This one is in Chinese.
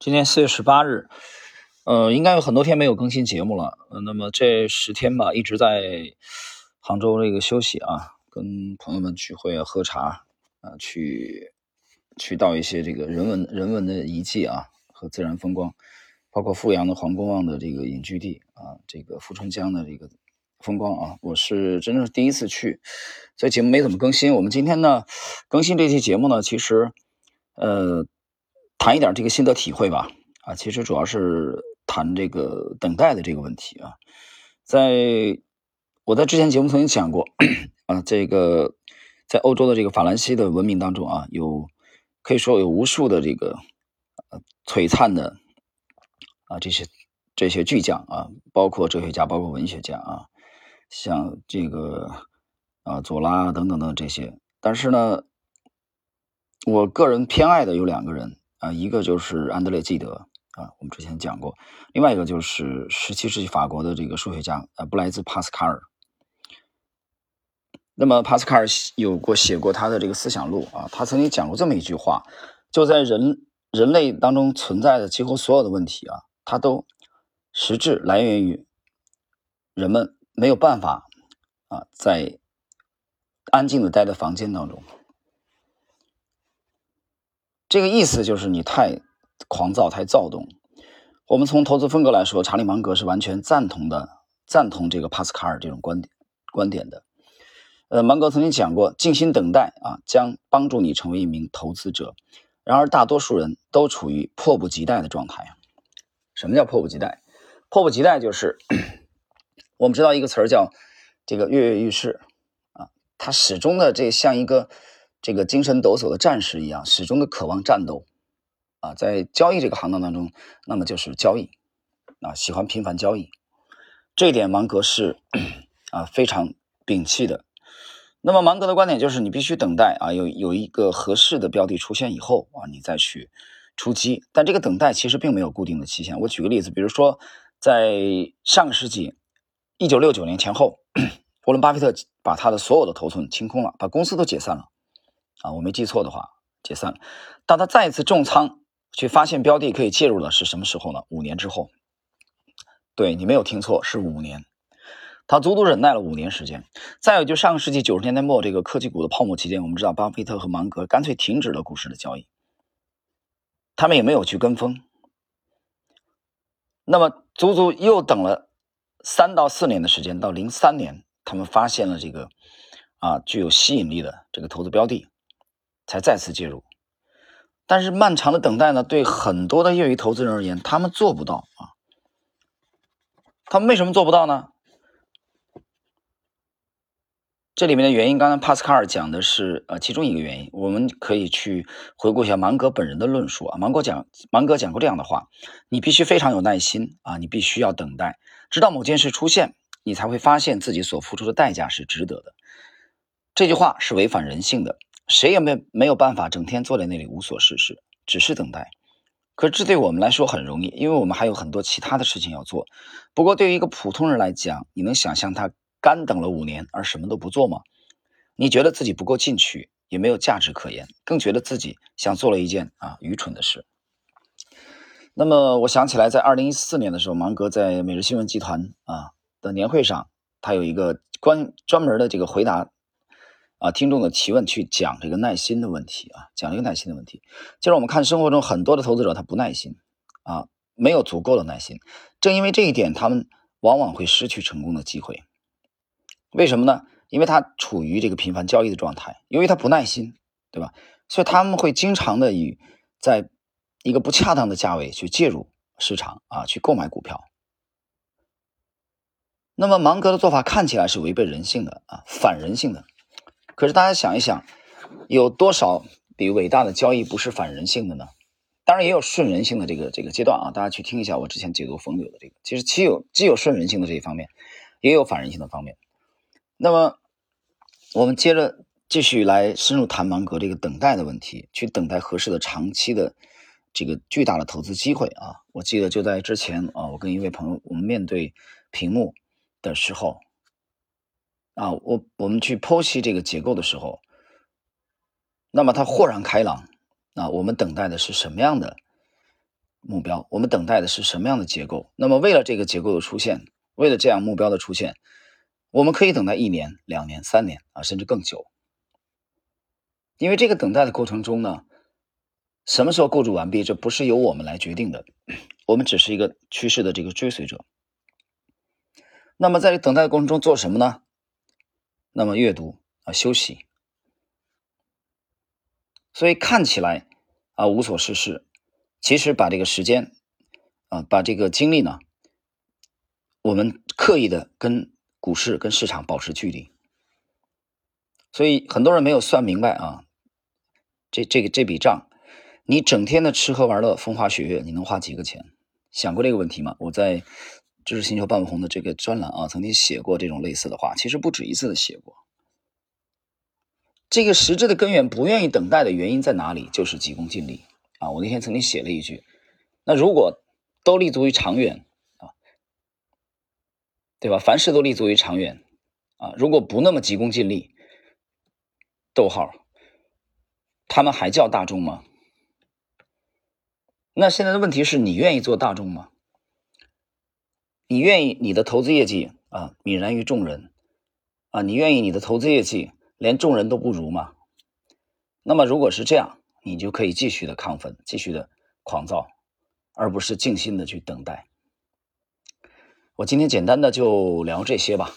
今天四月十八日，呃，应该有很多天没有更新节目了。呃，那么这十天吧，一直在杭州这个休息啊，跟朋友们聚会啊，喝茶啊，去去到一些这个人文人文的遗迹啊和自然风光，包括富阳的黄公望的这个隐居地啊，这个富春江的这个风光啊，我是真正是第一次去，所以节目没怎么更新。我们今天呢，更新这期节目呢，其实呃。谈一点这个心得体会吧，啊，其实主要是谈这个等待的这个问题啊，在我在之前节目曾经讲过啊，这个在欧洲的这个法兰西的文明当中啊，有可以说有无数的这个呃璀璨的啊这些这些巨匠啊，包括哲学家，包括文学家啊，像这个啊左拉等等等这些，但是呢，我个人偏爱的有两个人。啊，一个就是安德烈·纪德啊，我们之前讲过；另外一个就是十七世纪法国的这个数学家啊，布莱兹·帕斯卡尔。那么，帕斯卡尔有过写过他的这个思想录啊，他曾经讲过这么一句话：就在人人类当中存在的几乎所有的问题啊，它都实质来源于人们没有办法啊，在安静的待在房间当中。这个意思就是你太狂躁、太躁动。我们从投资风格来说，查理芒格是完全赞同的，赞同这个帕斯卡尔这种观点观点的。呃，芒格曾经讲过，静心等待啊，将帮助你成为一名投资者。然而，大多数人都处于迫不及待的状态。什么叫迫不及待？迫不及待就是我们知道一个词儿叫这个跃跃欲试啊，他始终的这像一个。这个精神抖擞的战士一样，始终的渴望战斗，啊，在交易这个行当当中，那么就是交易，啊，喜欢频繁交易，这一点芒格是啊非常摒弃的。那么芒格的观点就是，你必须等待啊，有有一个合适的标的出现以后啊，你再去出击。但这个等待其实并没有固定的期限。我举个例子，比如说在上个世纪一九六九年前后，沃伦巴菲特把他的所有的头寸清空了，把公司都解散了。啊，我没记错的话，解散了。当他再次重仓去发现标的可以介入了，是什么时候呢？五年之后。对你没有听错，是五年。他足足忍耐了五年时间。再有，就上个世纪九十年代末这个科技股的泡沫期间，我们知道巴菲特和芒格干脆停止了股市的交易，他们也没有去跟风。那么，足足又等了三到四年的时间，到零三年，他们发现了这个啊具有吸引力的这个投资标的。才再次介入，但是漫长的等待呢，对很多的业余投资人而言，他们做不到啊。他们为什么做不到呢？这里面的原因，刚才帕斯卡尔讲的是呃其中一个原因，我们可以去回顾一下芒格本人的论述啊。芒格讲，芒格讲过这样的话：你必须非常有耐心啊，你必须要等待，直到某件事出现，你才会发现自己所付出的代价是值得的。这句话是违反人性的。谁也没没有办法整天坐在那里无所事事，只是等待。可这对我们来说很容易，因为我们还有很多其他的事情要做。不过对于一个普通人来讲，你能想象他干等了五年而什么都不做吗？你觉得自己不够进取，也没有价值可言，更觉得自己像做了一件啊愚蠢的事。那么我想起来，在二零一四年的时候，芒格在每日新闻集团啊的年会上，他有一个关专门的这个回答。啊，听众的提问去讲这个耐心的问题啊，讲这个耐心的问题。就是我们看生活中很多的投资者，他不耐心啊，没有足够的耐心。正因为这一点，他们往往会失去成功的机会。为什么呢？因为他处于这个频繁交易的状态，由于他不耐心，对吧？所以他们会经常的以在一个不恰当的价位去介入市场啊，去购买股票。那么芒格的做法看起来是违背人性的啊，反人性的。可是大家想一想，有多少比伟大的交易不是反人性的呢？当然也有顺人性的这个这个阶段啊！大家去听一下我之前解读冯柳的这个，其实既有既有顺人性的这一方面，也有反人性的方面。那么我们接着继续来深入谈芒格这个等待的问题，去等待合适的长期的这个巨大的投资机会啊！我记得就在之前啊，我跟一位朋友我们面对屏幕的时候。啊，我我们去剖析这个结构的时候，那么它豁然开朗。啊，我们等待的是什么样的目标，我们等待的是什么样的结构？那么为了这个结构的出现，为了这样目标的出现，我们可以等待一年、两年、三年啊，甚至更久。因为这个等待的过程中呢，什么时候构筑完毕，这不是由我们来决定的，我们只是一个趋势的这个追随者。那么在等待的过程中做什么呢？那么阅读啊，休息。所以看起来啊无所事事，其实把这个时间啊，把这个精力呢，我们刻意的跟股市、跟市场保持距离。所以很多人没有算明白啊。这这个这笔账，你整天的吃喝玩乐、风花雪月，你能花几个钱？想过这个问题吗？我在知识星球半不红的这个专栏啊，曾经写过这种类似的话，其实不止一次的写过。这个实质的根源，不愿意等待的原因在哪里？就是急功近利啊！我那天曾经写了一句：那如果都立足于长远啊，对吧？凡事都立足于长远啊，如果不那么急功近利，逗号。他们还叫大众吗？那现在的问题是你愿意做大众吗？你愿意你的投资业绩啊泯然于众人啊？你愿意你的投资业绩连众人都不如吗？那么如果是这样，你就可以继续的亢奋，继续的狂躁，而不是静心的去等待。我今天简单的就聊这些吧。